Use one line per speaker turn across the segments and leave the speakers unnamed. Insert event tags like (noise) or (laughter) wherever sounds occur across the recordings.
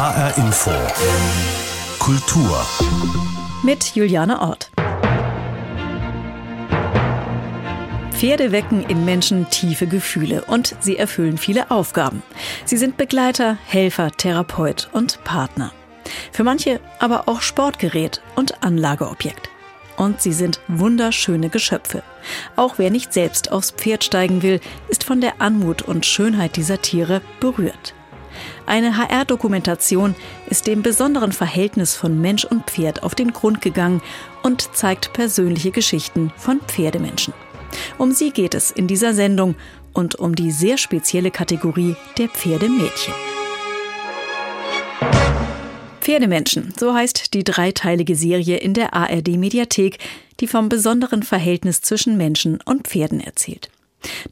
HR Info. Kultur.
Mit Juliane Ort. Pferde wecken in Menschen tiefe Gefühle und sie erfüllen viele Aufgaben. Sie sind Begleiter, Helfer, Therapeut und Partner. Für manche aber auch Sportgerät und Anlageobjekt. Und sie sind wunderschöne Geschöpfe. Auch wer nicht selbst aufs Pferd steigen will, ist von der Anmut und Schönheit dieser Tiere berührt. Eine HR-Dokumentation ist dem besonderen Verhältnis von Mensch und Pferd auf den Grund gegangen und zeigt persönliche Geschichten von Pferdemenschen. Um sie geht es in dieser Sendung und um die sehr spezielle Kategorie der Pferdemädchen. Pferdemenschen, so heißt die dreiteilige Serie in der ARD Mediathek, die vom besonderen Verhältnis zwischen Menschen und Pferden erzählt.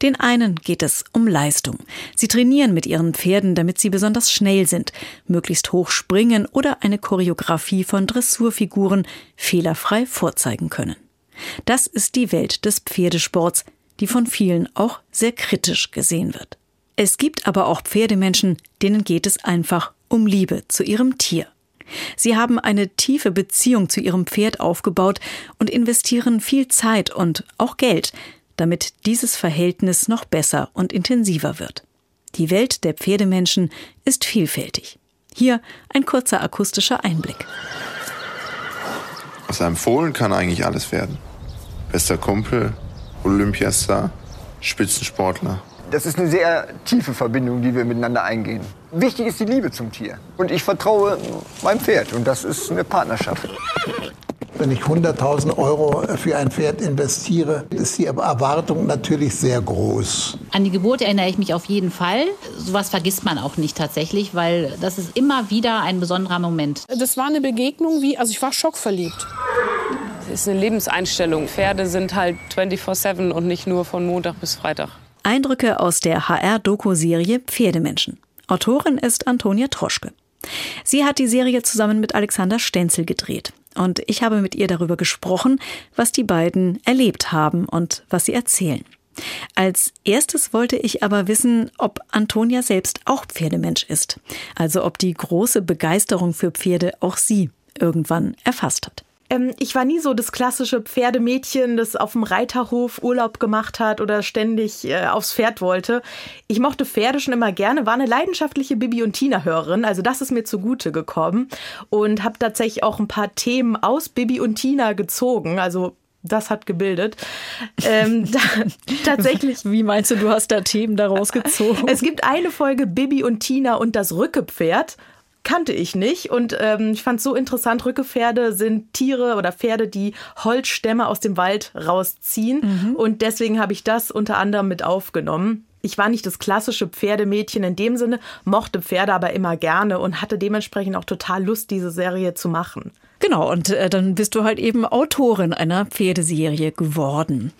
Den einen geht es um Leistung. Sie trainieren mit ihren Pferden, damit sie besonders schnell sind, möglichst hoch springen oder eine Choreografie von Dressurfiguren fehlerfrei vorzeigen können. Das ist die Welt des Pferdesports, die von vielen auch sehr kritisch gesehen wird. Es gibt aber auch Pferdemenschen, denen geht es einfach um Liebe zu ihrem Tier. Sie haben eine tiefe Beziehung zu ihrem Pferd aufgebaut und investieren viel Zeit und auch Geld, damit dieses Verhältnis noch besser und intensiver wird. Die Welt der Pferdemenschen ist vielfältig. Hier ein kurzer akustischer Einblick.
Aus einem Fohlen kann eigentlich alles werden bester Kumpel, Olympiastar, Spitzensportler.
Das ist eine sehr tiefe Verbindung, die wir miteinander eingehen. Wichtig ist die Liebe zum Tier. Und ich vertraue meinem Pferd. Und das ist eine Partnerschaft.
Wenn ich 100.000 Euro für ein Pferd investiere, ist die Erwartung natürlich sehr groß.
An die Geburt erinnere ich mich auf jeden Fall. Sowas vergisst man auch nicht tatsächlich, weil das ist immer wieder ein besonderer Moment.
Das war eine Begegnung wie, also ich war schockverliebt
ist eine Lebenseinstellung. Pferde sind halt 24-7 und nicht nur von Montag bis Freitag.
Eindrücke aus der HR-Doku-Serie Pferdemenschen. Autorin ist Antonia Troschke. Sie hat die Serie zusammen mit Alexander Stenzel gedreht. Und ich habe mit ihr darüber gesprochen, was die beiden erlebt haben und was sie erzählen. Als erstes wollte ich aber wissen, ob Antonia selbst auch Pferdemensch ist. Also ob die große Begeisterung für Pferde auch sie irgendwann erfasst hat.
Ähm, ich war nie so das klassische Pferdemädchen, das auf dem Reiterhof Urlaub gemacht hat oder ständig äh, aufs Pferd wollte. Ich mochte Pferde schon immer gerne, war eine leidenschaftliche Bibi und Tina Hörerin, also das ist mir zugute gekommen und habe tatsächlich auch ein paar Themen aus Bibi und Tina gezogen, also das hat gebildet. Ähm, (laughs) da,
tatsächlich. Wie meinst du, du hast da Themen daraus (laughs) gezogen?
Es gibt eine Folge Bibi und Tina und das Rückepferd kannte ich nicht und ähm, ich fand es so interessant. Rückepferde sind Tiere oder Pferde, die Holzstämme aus dem Wald rausziehen mhm. und deswegen habe ich das unter anderem mit aufgenommen. Ich war nicht das klassische Pferdemädchen in dem Sinne, mochte Pferde aber immer gerne und hatte dementsprechend auch total Lust, diese Serie zu machen.
Genau, und äh, dann bist du halt eben Autorin einer Pferdeserie geworden.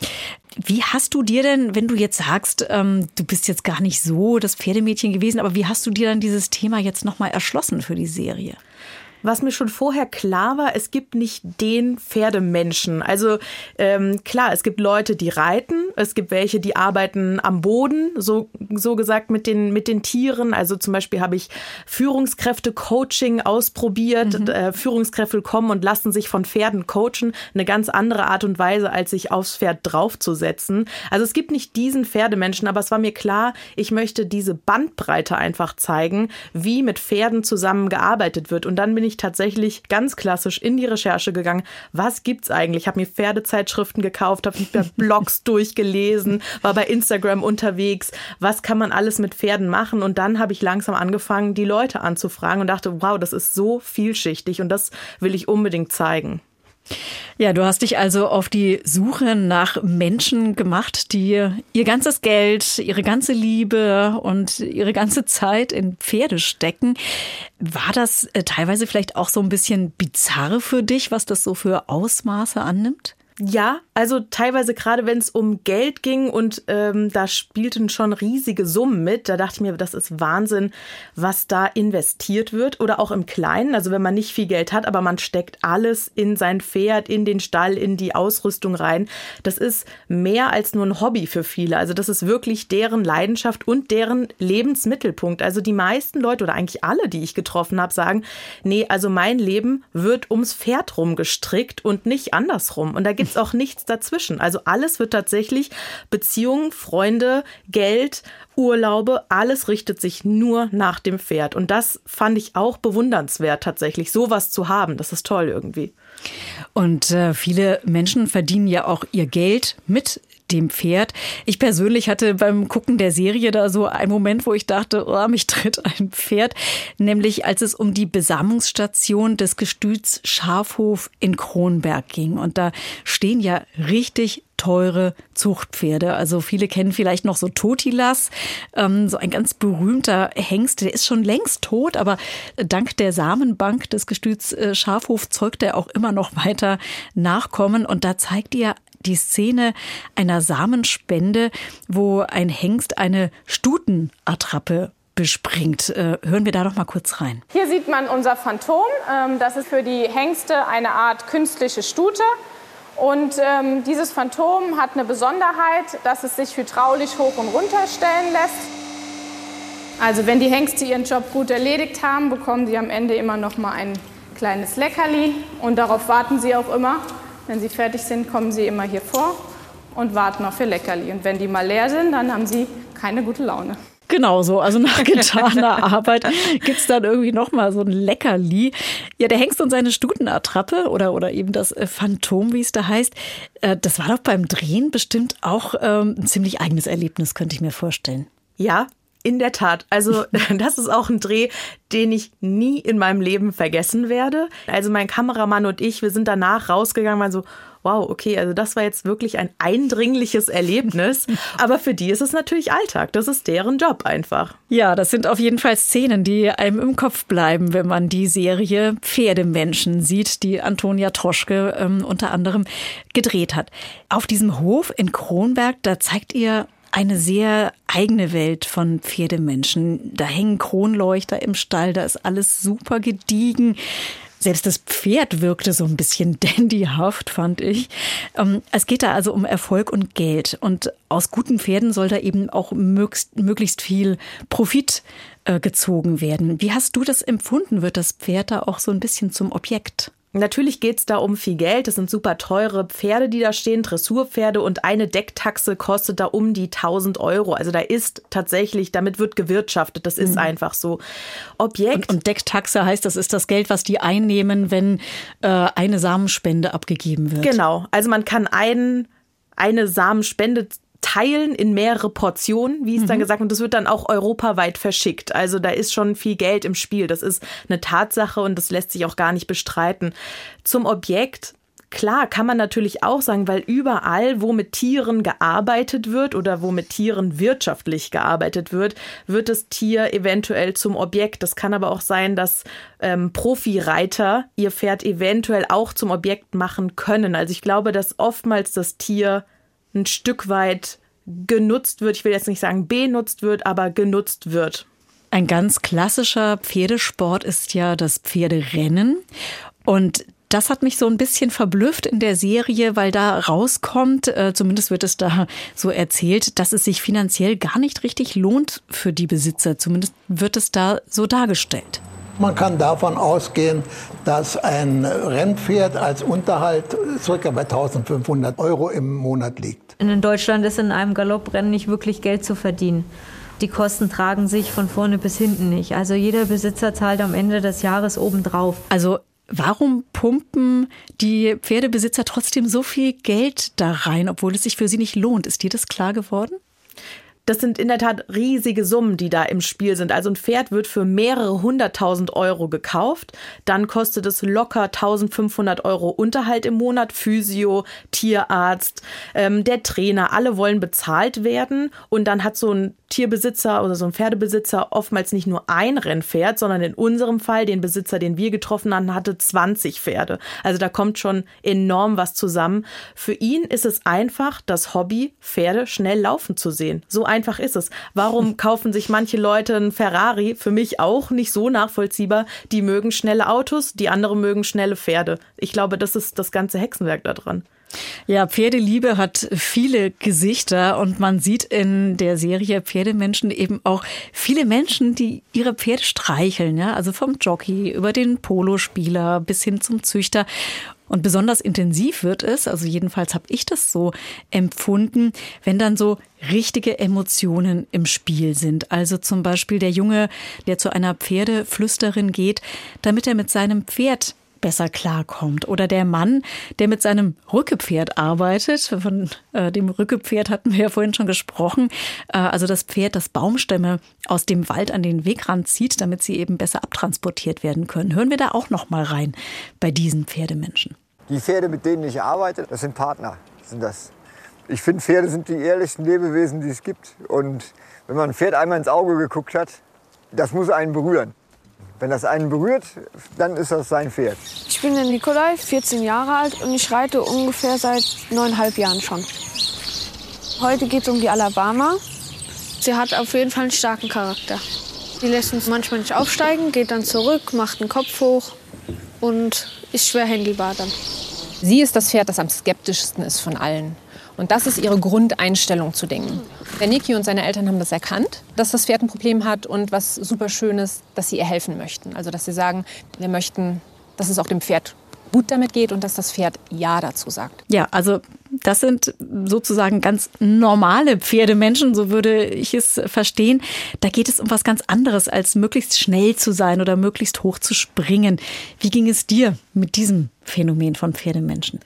Wie hast du dir denn, wenn du jetzt sagst, ähm, du bist jetzt gar nicht so das Pferdemädchen gewesen, aber wie hast du dir dann dieses Thema jetzt nochmal erschlossen für die Serie?
Was mir schon vorher klar war, es gibt nicht den Pferdemenschen. Also ähm, klar, es gibt Leute, die reiten, es gibt welche, die arbeiten am Boden, so, so gesagt mit den, mit den Tieren. Also zum Beispiel habe ich Führungskräfte-Coaching ausprobiert. Mhm. Äh, Führungskräfte kommen und lassen sich von Pferden coachen. Eine ganz andere Art und Weise, als sich aufs Pferd draufzusetzen. Also es gibt nicht diesen Pferdemenschen, aber es war mir klar, ich möchte diese Bandbreite einfach zeigen, wie mit Pferden zusammengearbeitet wird. Und dann bin ich ich tatsächlich ganz klassisch in die Recherche gegangen. Was gibt's eigentlich? Ich habe mir Pferdezeitschriften gekauft, habe bei (laughs) Blogs durchgelesen, war bei Instagram unterwegs. Was kann man alles mit Pferden machen? Und dann habe ich langsam angefangen, die Leute anzufragen und dachte, wow, das ist so vielschichtig und das will ich unbedingt zeigen.
Ja, du hast dich also auf die Suche nach Menschen gemacht, die ihr ganzes Geld, ihre ganze Liebe und ihre ganze Zeit in Pferde stecken. War das äh, teilweise vielleicht auch so ein bisschen bizarr für dich, was das so für Ausmaße annimmt?
Ja, also teilweise gerade wenn es um Geld ging und ähm, da spielten schon riesige Summen mit, da dachte ich mir, das ist Wahnsinn, was da investiert wird oder auch im Kleinen. Also wenn man nicht viel Geld hat, aber man steckt alles in sein Pferd, in den Stall, in die Ausrüstung rein. Das ist mehr als nur ein Hobby für viele. Also das ist wirklich deren Leidenschaft und deren Lebensmittelpunkt. Also die meisten Leute oder eigentlich alle, die ich getroffen habe, sagen, nee, also mein Leben wird ums Pferd rumgestrickt und nicht andersrum. Und da gibt es auch nichts dazwischen. Also alles wird tatsächlich Beziehungen, Freunde, Geld, Urlaube, alles richtet sich nur nach dem Pferd. Und das fand ich auch bewundernswert tatsächlich, sowas zu haben. Das ist toll irgendwie.
Und äh, viele Menschen verdienen ja auch ihr Geld mit dem Pferd. Ich persönlich hatte beim Gucken der Serie da so einen Moment, wo ich dachte, oh, mich tritt ein Pferd, nämlich als es um die Besammlungsstation des Gestüts Schafhof in Kronberg ging. Und da stehen ja richtig teure Zuchtpferde. Also viele kennen vielleicht noch so Totilas, ähm, so ein ganz berühmter Hengst, der ist schon längst tot, aber dank der Samenbank des Gestüts äh, Schafhof zeugt er auch immer noch weiter Nachkommen. Und da zeigt ihr die Szene einer Samenspende, wo ein Hengst eine Stutenattrappe bespringt. Äh, hören wir da doch mal kurz rein.
Hier sieht man unser Phantom. Ähm, das ist für die Hengste eine Art künstliche Stute. Und ähm, dieses Phantom hat eine Besonderheit, dass es sich hydraulisch hoch und runter stellen lässt. Also wenn die Hengste ihren Job gut erledigt haben, bekommen sie am Ende immer noch mal ein kleines Leckerli und darauf warten sie auch immer. Wenn sie fertig sind, kommen sie immer hier vor und warten auf ihr Leckerli. Und wenn die mal leer sind, dann haben sie keine gute Laune.
Genau so. Also (laughs) nach getaner Arbeit gibt's dann irgendwie nochmal so ein Leckerli. Ja, der Hengst und seine Stutenattrappe oder, oder eben das äh, Phantom, wie es da heißt, äh, das war doch beim Drehen bestimmt auch ähm, ein ziemlich eigenes Erlebnis, könnte ich mir vorstellen.
Ja, in der Tat. Also (laughs) das ist auch ein Dreh, den ich nie in meinem Leben vergessen werde. Also mein Kameramann und ich, wir sind danach rausgegangen, waren so, wow, okay, also das war jetzt wirklich ein eindringliches Erlebnis. (laughs) Aber für die ist es natürlich Alltag. Das ist deren Job einfach.
Ja, das sind auf jeden Fall Szenen, die einem im Kopf bleiben, wenn man die Serie Pferdemenschen sieht, die Antonia Troschke ähm, unter anderem gedreht hat. Auf diesem Hof in Kronberg, da zeigt ihr eine sehr eigene Welt von Pferdemenschen. Da hängen Kronleuchter im Stall, da ist alles super gediegen. Selbst das Pferd wirkte so ein bisschen (laughs) dandyhaft, fand ich. Ähm, es geht da also um Erfolg und Geld. Und aus guten Pferden soll da eben auch möglichst viel Profit äh, gezogen werden. Wie hast du das empfunden? Wird das Pferd da auch so ein bisschen zum Objekt?
Natürlich geht es da um viel Geld. Es sind super teure Pferde, die da stehen, Dressurpferde und eine Decktaxe kostet da um die 1000 Euro. Also da ist tatsächlich, damit wird gewirtschaftet. Das ist mhm. einfach so.
Objekt. Und, und, Decktaxe heißt, das ist das Geld, was die einnehmen, wenn äh, eine Samenspende abgegeben wird.
Genau. Also man kann ein, eine Samenspende teilen in mehrere Portionen, wie es mhm. dann gesagt und das wird dann auch europaweit verschickt. Also da ist schon viel Geld im Spiel. Das ist eine Tatsache und das lässt sich auch gar nicht bestreiten. Zum Objekt Klar, kann man natürlich auch sagen, weil überall, wo mit Tieren gearbeitet wird oder wo mit Tieren wirtschaftlich gearbeitet wird, wird das Tier eventuell zum Objekt. Das kann aber auch sein, dass ähm, Profireiter ihr Pferd eventuell auch zum Objekt machen können. Also ich glaube, dass oftmals das Tier ein Stück weit genutzt wird. Ich will jetzt nicht sagen benutzt wird, aber genutzt wird.
Ein ganz klassischer Pferdesport ist ja das Pferderennen. Und das hat mich so ein bisschen verblüfft in der Serie, weil da rauskommt, äh, zumindest wird es da so erzählt, dass es sich finanziell gar nicht richtig lohnt für die Besitzer. Zumindest wird es da so dargestellt.
Man kann davon ausgehen, dass ein Rennpferd als Unterhalt circa bei 1500 Euro im Monat liegt.
In Deutschland ist in einem Galopprennen nicht wirklich Geld zu verdienen. Die Kosten tragen sich von vorne bis hinten nicht. Also jeder Besitzer zahlt am Ende des Jahres obendrauf.
Also Warum pumpen die Pferdebesitzer trotzdem so viel Geld da rein, obwohl es sich für sie nicht lohnt? Ist dir das klar geworden?
Das sind in der Tat riesige Summen, die da im Spiel sind. Also ein Pferd wird für mehrere hunderttausend Euro gekauft. Dann kostet es locker 1500 Euro Unterhalt im Monat. Physio, Tierarzt, ähm, der Trainer, alle wollen bezahlt werden. Und dann hat so ein Tierbesitzer oder so ein Pferdebesitzer oftmals nicht nur ein Rennpferd, sondern in unserem Fall, den Besitzer, den wir getroffen hatten, hatte 20 Pferde. Also da kommt schon enorm was zusammen. Für ihn ist es einfach das Hobby, Pferde schnell laufen zu sehen. So einfach ist es. Warum (laughs) kaufen sich manche Leute ein Ferrari? Für mich auch nicht so nachvollziehbar. Die mögen schnelle Autos, die anderen mögen schnelle Pferde. Ich glaube, das ist das ganze Hexenwerk daran.
Ja, Pferdeliebe hat viele Gesichter und man sieht in der Serie Pferdemenschen eben auch viele Menschen, die ihre Pferde streicheln, ja, also vom Jockey über den Polospieler bis hin zum Züchter. Und besonders intensiv wird es, also jedenfalls habe ich das so empfunden, wenn dann so richtige Emotionen im Spiel sind. Also zum Beispiel der Junge, der zu einer Pferdeflüsterin geht, damit er mit seinem Pferd besser klarkommt. Oder der Mann, der mit seinem Rückepferd arbeitet. Von äh, dem Rückepferd hatten wir ja vorhin schon gesprochen. Äh, also das Pferd, das Baumstämme aus dem Wald an den Wegrand zieht, damit sie eben besser abtransportiert werden können. Hören wir da auch noch mal rein bei diesen Pferdemenschen.
Die Pferde, mit denen ich arbeite, das sind Partner. Sind das. Ich finde, Pferde sind die ehrlichsten Lebewesen, die es gibt. Und wenn man ein Pferd einmal ins Auge geguckt hat, das muss einen berühren. Wenn das einen berührt, dann ist das sein Pferd.
Ich bin der Nikolai, 14 Jahre alt und ich reite ungefähr seit neuneinhalb Jahren schon. Heute geht es um die Alabama. Sie hat auf jeden Fall einen starken Charakter. Sie lässt uns manchmal nicht aufsteigen, geht dann zurück, macht den Kopf hoch und ist schwer händelbar dann.
Sie ist das Pferd, das am skeptischsten ist von allen. Und das ist ihre Grundeinstellung zu Dingen. Der Niki und seine Eltern haben das erkannt, dass das Pferd ein Problem hat und was super schön ist, dass sie ihr helfen möchten. Also dass sie sagen, wir möchten, dass es auch dem Pferd gut damit geht und dass das Pferd Ja dazu sagt.
Ja, also das sind sozusagen ganz normale Pferdemenschen, so würde ich es verstehen. Da geht es um was ganz anderes, als möglichst schnell zu sein oder möglichst hoch zu springen. Wie ging es dir mit diesem Phänomen von Pferdemenschen?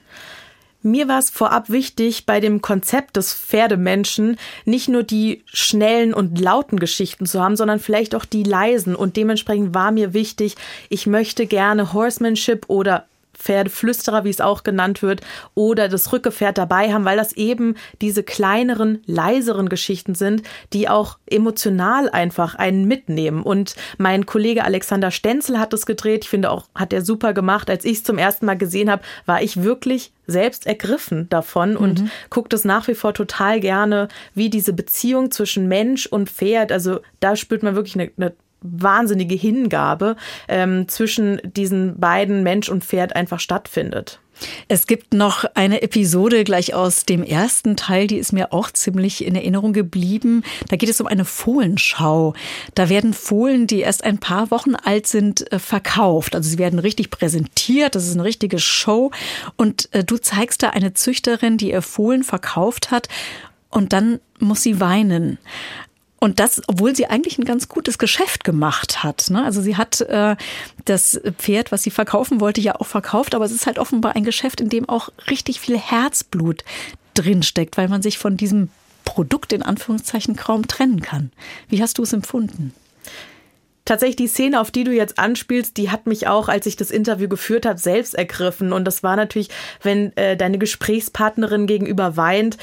Mir war es vorab wichtig, bei dem Konzept des Pferdemenschen nicht nur die schnellen und lauten Geschichten zu haben, sondern vielleicht auch die leisen. Und dementsprechend war mir wichtig, ich möchte gerne Horsemanship oder Pferdeflüsterer, wie es auch genannt wird, oder das Rückgefährt dabei haben, weil das eben diese kleineren, leiseren Geschichten sind, die auch emotional einfach einen mitnehmen. Und mein Kollege Alexander Stenzel hat es gedreht. Ich finde auch, hat er super gemacht. Als ich es zum ersten Mal gesehen habe, war ich wirklich selbst ergriffen davon mhm. und guckt es nach wie vor total gerne, wie diese Beziehung zwischen Mensch und Pferd, also da spürt man wirklich eine, eine wahnsinnige Hingabe ähm, zwischen diesen beiden Mensch und Pferd einfach stattfindet.
Es gibt noch eine Episode gleich aus dem ersten Teil, die ist mir auch ziemlich in Erinnerung geblieben. Da geht es um eine Fohlenschau. Da werden Fohlen, die erst ein paar Wochen alt sind, äh, verkauft. Also sie werden richtig präsentiert. Das ist eine richtige Show. Und äh, du zeigst da eine Züchterin, die ihr Fohlen verkauft hat. Und dann muss sie weinen. Und das, obwohl sie eigentlich ein ganz gutes Geschäft gemacht hat. Ne? Also sie hat äh, das Pferd, was sie verkaufen wollte, ja auch verkauft, aber es ist halt offenbar ein Geschäft, in dem auch richtig viel Herzblut drinsteckt, weil man sich von diesem Produkt in Anführungszeichen kaum trennen kann. Wie hast du es empfunden?
Tatsächlich die Szene, auf die du jetzt anspielst, die hat mich auch, als ich das Interview geführt habe, selbst ergriffen. Und das war natürlich, wenn äh, deine Gesprächspartnerin gegenüber weint,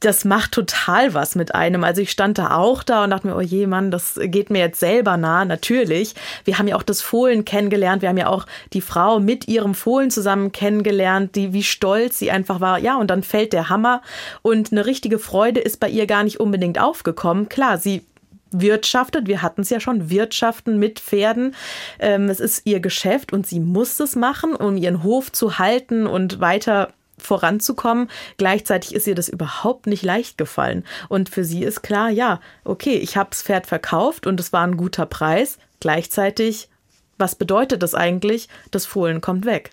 das macht total was mit einem. Also ich stand da auch da und dachte mir, oh je, Mann, das geht mir jetzt selber nah. Natürlich. Wir haben ja auch das Fohlen kennengelernt. Wir haben ja auch die Frau mit ihrem Fohlen zusammen kennengelernt, die, wie stolz sie einfach war. Ja, und dann fällt der Hammer und eine richtige Freude ist bei ihr gar nicht unbedingt aufgekommen. Klar, sie wirtschaftet. Wir hatten es ja schon, wirtschaften mit Pferden. Ähm, es ist ihr Geschäft und sie muss es machen, um ihren Hof zu halten und weiter voranzukommen. Gleichzeitig ist ihr das überhaupt nicht leicht gefallen. Und für sie ist klar, ja, okay, ich habe das Pferd verkauft und es war ein guter Preis. Gleichzeitig, was bedeutet das eigentlich? Das Fohlen kommt weg.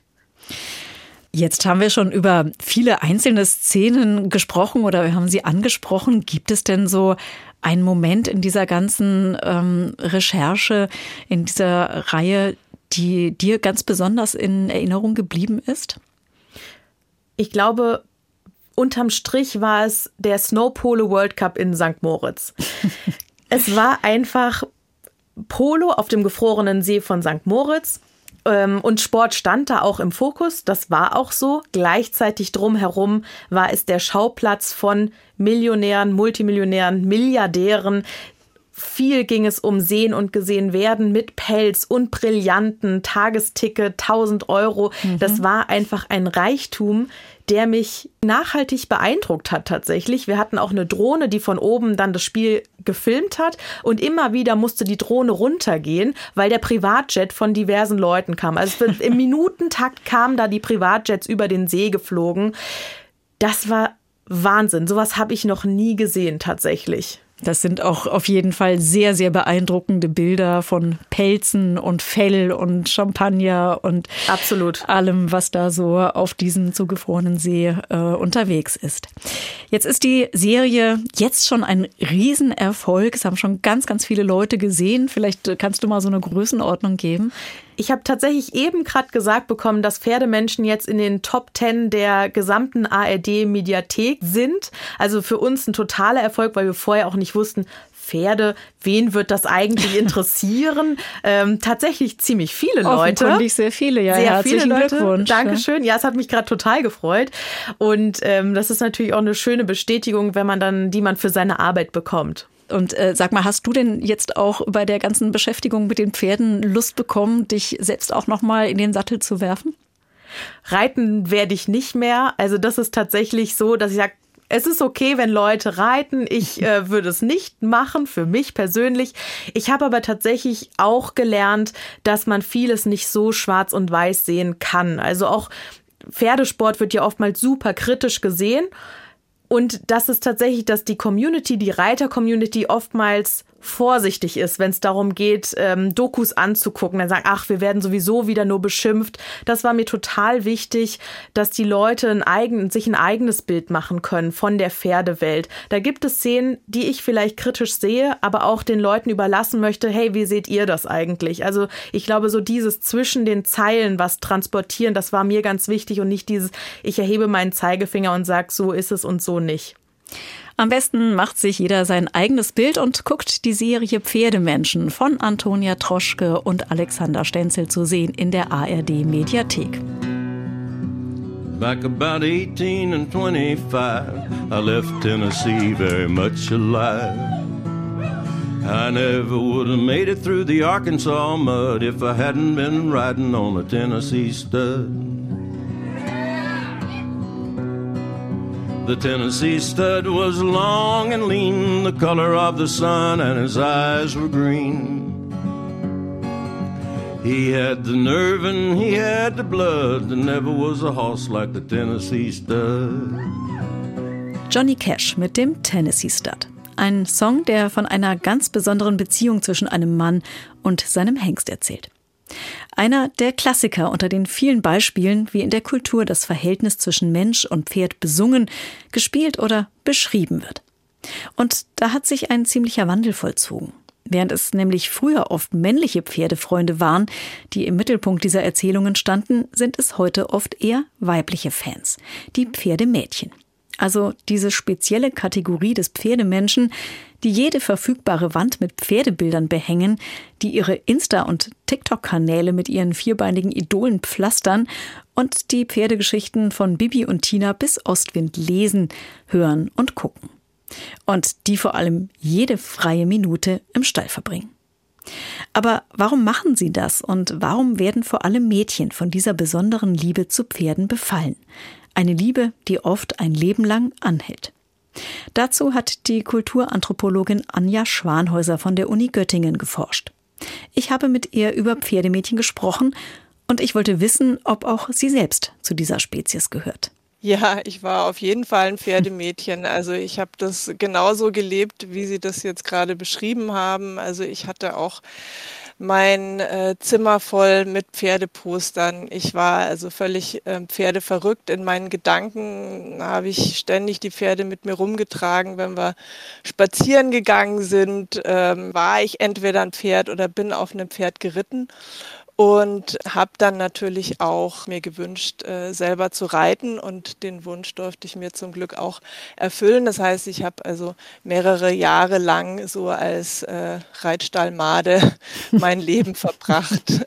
Jetzt haben wir schon über viele einzelne Szenen gesprochen oder wir haben sie angesprochen. Gibt es denn so einen Moment in dieser ganzen ähm, Recherche, in dieser Reihe, die dir ganz besonders in Erinnerung geblieben ist?
Ich glaube, unterm Strich war es der Snow Polo World Cup in St. Moritz. (laughs) es war einfach Polo auf dem gefrorenen See von St. Moritz. Ähm, und Sport stand da auch im Fokus, das war auch so. Gleichzeitig drumherum war es der Schauplatz von Millionären, Multimillionären, Milliardären, viel ging es um Sehen und Gesehen werden mit Pelz und Brillanten, Tagesticket, 1000 Euro. Mhm. Das war einfach ein Reichtum, der mich nachhaltig beeindruckt hat tatsächlich. Wir hatten auch eine Drohne, die von oben dann das Spiel gefilmt hat und immer wieder musste die Drohne runtergehen, weil der Privatjet von diversen Leuten kam. Also im (laughs) Minutentakt kamen da die Privatjets über den See geflogen. Das war Wahnsinn. Sowas habe ich noch nie gesehen tatsächlich.
Das sind auch auf jeden Fall sehr, sehr beeindruckende Bilder von Pelzen und Fell und Champagner und
absolut
allem, was da so auf diesem zugefrorenen See äh, unterwegs ist. Jetzt ist die Serie jetzt schon ein Riesenerfolg. Es haben schon ganz, ganz viele Leute gesehen. Vielleicht kannst du mal so eine Größenordnung geben.
Ich habe tatsächlich eben gerade gesagt bekommen, dass Pferdemenschen jetzt in den Top 10 der gesamten ARD-Mediathek sind. Also für uns ein totaler Erfolg, weil wir vorher auch nicht wussten, Pferde, wen wird das eigentlich (laughs) interessieren? ähm, tatsächlich ziemlich viele Leute.
Offenkundig sehr viele, ja.
Sehr viele Leute. Glückwunsch. Dankeschön. Ja, es hat mich gerade total gefreut. Und ähm, das ist natürlich auch eine schöne Bestätigung, wenn man dann, die man für seine Arbeit bekommt.
Und äh, sag mal, hast du denn jetzt auch bei der ganzen Beschäftigung mit den Pferden Lust bekommen, dich selbst auch noch mal in den Sattel zu werfen?
Reiten werde ich nicht mehr. Also das ist tatsächlich so, dass ich sage, es ist okay, wenn Leute reiten. Ich (laughs) äh, würde es nicht machen, für mich persönlich. Ich habe aber tatsächlich auch gelernt, dass man vieles nicht so schwarz und weiß sehen kann. Also auch Pferdesport wird ja oftmals super kritisch gesehen. Und das ist tatsächlich, dass die Community, die Reiter-Community oftmals vorsichtig ist, wenn es darum geht, ähm, Dokus anzugucken. Dann sagen, ach, wir werden sowieso wieder nur beschimpft. Das war mir total wichtig, dass die Leute ein eigen, sich ein eigenes Bild machen können von der Pferdewelt. Da gibt es Szenen, die ich vielleicht kritisch sehe, aber auch den Leuten überlassen möchte, hey, wie seht ihr das eigentlich? Also ich glaube, so dieses zwischen den Zeilen was transportieren, das war mir ganz wichtig und nicht dieses, ich erhebe meinen Zeigefinger und sage, so ist es und so nicht.
Am besten macht sich jeder sein eigenes Bild und guckt die Serie Pferdemenschen von Antonia Troschke und Alexander Stenzel zu sehen in der ARD Mediathek. Back about 18 and 25, I left Tennessee very much alive. I never would have made it through the Arkansas mud if I hadn't been riding on a Tennessee stud. The Tennessee stud was long and lean, the color of the sun, and his eyes were green. He had the nerve and he had the blood. There never was a horse like the Tennessee stud. Johnny Cash mit dem Tennessee Stud. Ein Song, der von einer ganz besonderen Beziehung zwischen einem Mann und seinem Hengst erzählt. Einer der Klassiker unter den vielen Beispielen, wie in der Kultur das Verhältnis zwischen Mensch und Pferd besungen, gespielt oder beschrieben wird. Und da hat sich ein ziemlicher Wandel vollzogen. Während es nämlich früher oft männliche Pferdefreunde waren, die im Mittelpunkt dieser Erzählungen standen, sind es heute oft eher weibliche Fans, die Pferdemädchen. Also diese spezielle Kategorie des Pferdemenschen, die jede verfügbare Wand mit Pferdebildern behängen, die ihre Insta- und TikTok-Kanäle mit ihren vierbeinigen Idolen pflastern und die Pferdegeschichten von Bibi und Tina bis Ostwind lesen, hören und gucken. Und die vor allem jede freie Minute im Stall verbringen. Aber warum machen sie das und warum werden vor allem Mädchen von dieser besonderen Liebe zu Pferden befallen? Eine Liebe, die oft ein Leben lang anhält. Dazu hat die Kulturanthropologin Anja Schwanhäuser von der Uni Göttingen geforscht. Ich habe mit ihr über Pferdemädchen gesprochen und ich wollte wissen, ob auch sie selbst zu dieser Spezies gehört.
Ja, ich war auf jeden Fall ein Pferdemädchen. (laughs) Also ich habe das genauso gelebt, wie Sie das jetzt gerade beschrieben haben. Also ich hatte auch mein äh, Zimmer voll mit Pferdepostern. Ich war also völlig äh, Pferdeverrückt. In meinen Gedanken habe ich ständig die Pferde mit mir rumgetragen. Wenn wir spazieren gegangen sind, ähm, war ich entweder ein Pferd oder bin auf einem Pferd geritten und habe dann natürlich auch mir gewünscht, äh, selber zu reiten und den Wunsch durfte ich mir zum Glück auch erfüllen. Das heißt, ich habe also mehrere Jahre lang so als äh, Reitstallmade (laughs) mein Leben verbracht.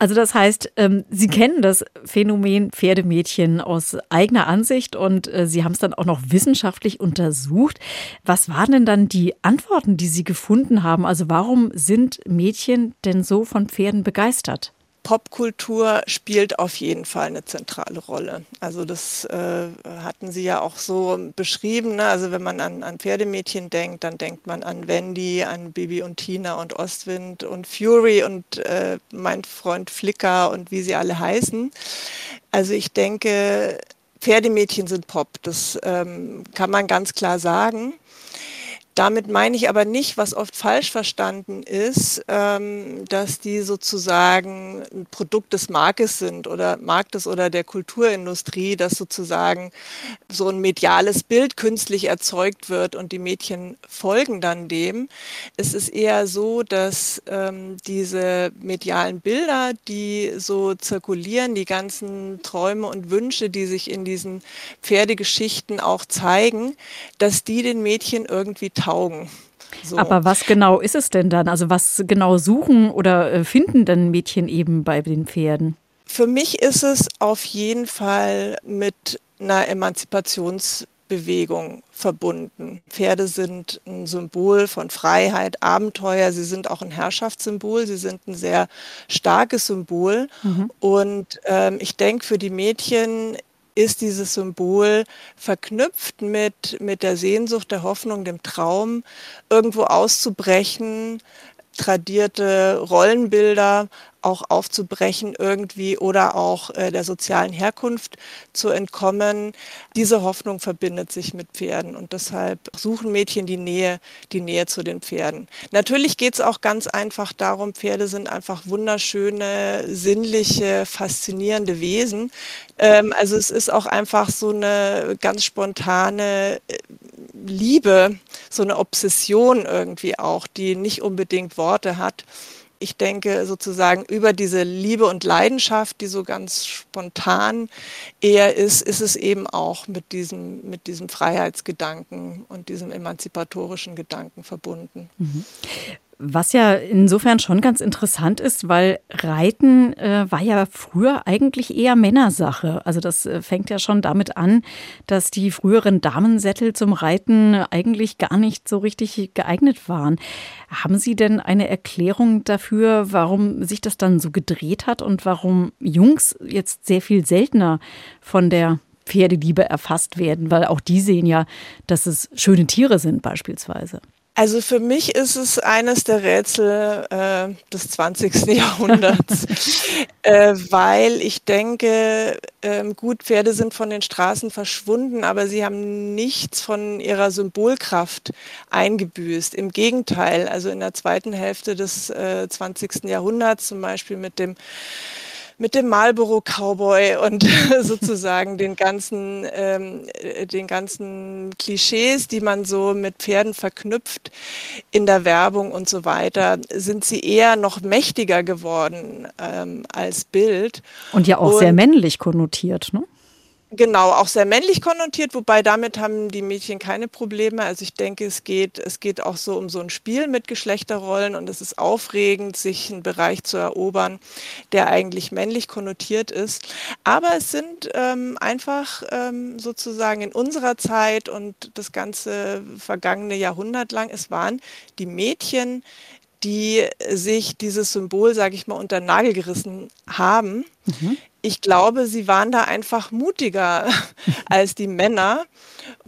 Also das heißt, ähm, Sie kennen das Phänomen Pferdemädchen aus eigener Ansicht und äh, Sie haben es dann auch noch wissenschaftlich untersucht. Was waren denn dann die Antworten, die Sie gefunden haben? Also warum sind Mädchen denn so von Pferden begeistert?
Popkultur spielt auf jeden Fall eine zentrale Rolle. Also das äh, hatten Sie ja auch so beschrieben. Ne? Also wenn man an, an Pferdemädchen denkt, dann denkt man an Wendy, an Bibi und Tina und Ostwind und Fury und äh, mein Freund Flicker und wie sie alle heißen. Also ich denke, Pferdemädchen sind Pop. Das ähm, kann man ganz klar sagen. Damit meine ich aber nicht, was oft falsch verstanden ist, ähm, dass die sozusagen ein Produkt des Marktes sind oder Marktes oder der Kulturindustrie, dass sozusagen so ein mediales Bild künstlich erzeugt wird und die Mädchen folgen dann dem. Es ist eher so, dass ähm, diese medialen Bilder, die so zirkulieren, die ganzen Träume und Wünsche, die sich in diesen Pferdegeschichten auch zeigen, dass die den Mädchen irgendwie taugen. So.
Aber was genau ist es denn dann? Also was genau suchen oder äh, finden denn Mädchen eben bei den Pferden?
Für mich ist es auf jeden Fall mit einer Emanzipationsbewegung verbunden. Pferde sind ein Symbol von Freiheit, Abenteuer, sie sind auch ein Herrschaftssymbol, sie sind ein sehr starkes Symbol. Mhm. Und ähm, ich denke, für die Mädchen ist dieses Symbol verknüpft mit, mit der Sehnsucht, der Hoffnung, dem Traum, irgendwo auszubrechen, tradierte Rollenbilder auch aufzubrechen irgendwie oder auch äh, der sozialen Herkunft zu entkommen. Diese Hoffnung verbindet sich mit Pferden und deshalb suchen Mädchen die Nähe, die Nähe zu den Pferden. Natürlich geht es auch ganz einfach darum, Pferde sind einfach wunderschöne, sinnliche, faszinierende Wesen. Ähm, also es ist auch einfach so eine ganz spontane äh, Liebe, so eine Obsession irgendwie auch, die nicht unbedingt Worte hat ich denke sozusagen über diese Liebe und Leidenschaft, die so ganz spontan eher ist, ist es eben auch mit diesem, mit diesem Freiheitsgedanken und diesem emanzipatorischen Gedanken verbunden.
Mhm. Was ja insofern schon ganz interessant ist, weil Reiten äh, war ja früher eigentlich eher Männersache. Also das äh, fängt ja schon damit an, dass die früheren Damensättel zum Reiten eigentlich gar nicht so richtig geeignet waren. Haben Sie denn eine Erklärung dafür, warum sich das dann so gedreht hat und warum Jungs jetzt sehr viel seltener von der Pferdeliebe erfasst werden? Weil auch die sehen ja, dass es schöne Tiere sind beispielsweise.
Also für mich ist es eines der Rätsel äh, des 20. (laughs) Jahrhunderts, äh, weil ich denke, äh, gut, Pferde sind von den Straßen verschwunden, aber sie haben nichts von ihrer Symbolkraft eingebüßt. Im Gegenteil, also in der zweiten Hälfte des 20. Äh, Jahrhunderts zum Beispiel mit dem mit dem Marlboro Cowboy und (laughs) sozusagen den ganzen, ähm, äh, den ganzen Klischees, die man so mit Pferden verknüpft in der Werbung und so weiter, sind sie eher noch mächtiger geworden ähm, als Bild.
Und ja auch und, sehr männlich konnotiert, ne?
Genau, auch sehr männlich konnotiert, wobei damit haben die Mädchen keine Probleme. Also ich denke, es geht, es geht auch so um so ein Spiel mit Geschlechterrollen und es ist aufregend, sich einen Bereich zu erobern, der eigentlich männlich konnotiert ist. Aber es sind ähm, einfach ähm, sozusagen in unserer Zeit und das ganze vergangene Jahrhundert lang, es waren die Mädchen, die sich dieses Symbol, sage ich mal, unter den Nagel gerissen haben. Mhm ich glaube, sie waren da einfach mutiger (laughs) als die Männer.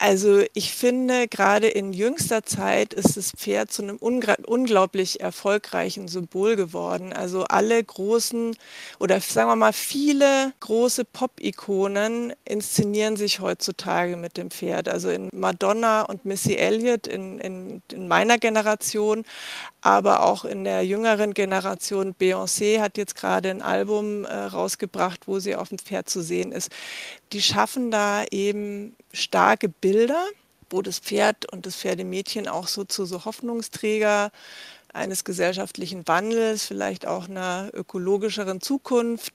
Also ich finde, gerade in jüngster Zeit ist das Pferd zu einem unglaublich erfolgreichen Symbol geworden. Also alle großen oder sagen wir mal viele große Pop-Ikonen inszenieren sich heutzutage mit dem Pferd. Also in Madonna und Missy Elliott in, in, in meiner Generation, aber auch in der jüngeren Generation. Beyoncé hat jetzt gerade ein Album äh, rausgebracht, wo sie auf dem Pferd zu sehen ist. Die schaffen da eben starke Bilder, wo das Pferd und das Pferdemädchen auch so zu so Hoffnungsträger eines gesellschaftlichen Wandels, vielleicht auch einer ökologischeren Zukunft,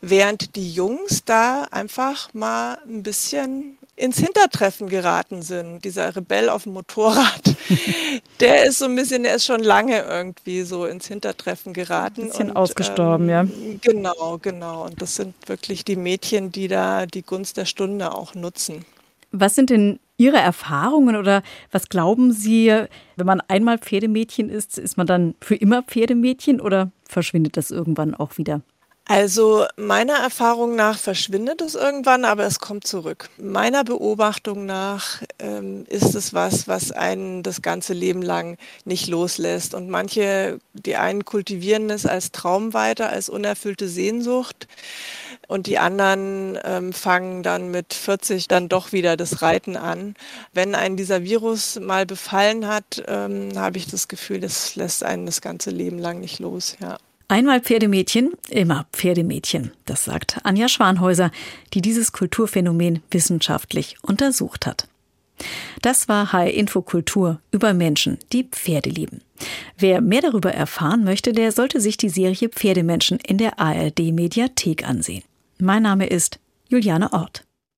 während die Jungs da einfach mal ein bisschen ins Hintertreffen geraten sind. Dieser Rebell auf dem Motorrad, (laughs) der ist so ein bisschen, der ist schon lange irgendwie so ins Hintertreffen geraten.
Ein bisschen und, ausgestorben, ähm,
ja. Genau, genau. Und das sind wirklich die Mädchen, die da die Gunst der Stunde auch nutzen.
Was sind denn Ihre Erfahrungen oder was glauben Sie, wenn man einmal Pferdemädchen ist, ist man dann für immer Pferdemädchen oder verschwindet das irgendwann auch wieder?
Also meiner Erfahrung nach verschwindet es irgendwann, aber es kommt zurück. Meiner Beobachtung nach ähm, ist es was, was einen das ganze Leben lang nicht loslässt. Und manche, die einen kultivieren es als Traum weiter, als unerfüllte Sehnsucht. Und die anderen ähm, fangen dann mit 40 dann doch wieder das Reiten an. Wenn einen dieser Virus mal befallen hat, ähm, habe ich das Gefühl, das lässt einen das ganze Leben lang nicht los. Ja.
Einmal Pferdemädchen, immer Pferdemädchen, das sagt Anja Schwanhäuser, die dieses Kulturphänomen wissenschaftlich untersucht hat. Das war High Info Kultur über Menschen, die Pferde lieben. Wer mehr darüber erfahren möchte, der sollte sich die Serie Pferdemenschen in der ARD Mediathek ansehen. Mein Name ist Juliane Ort.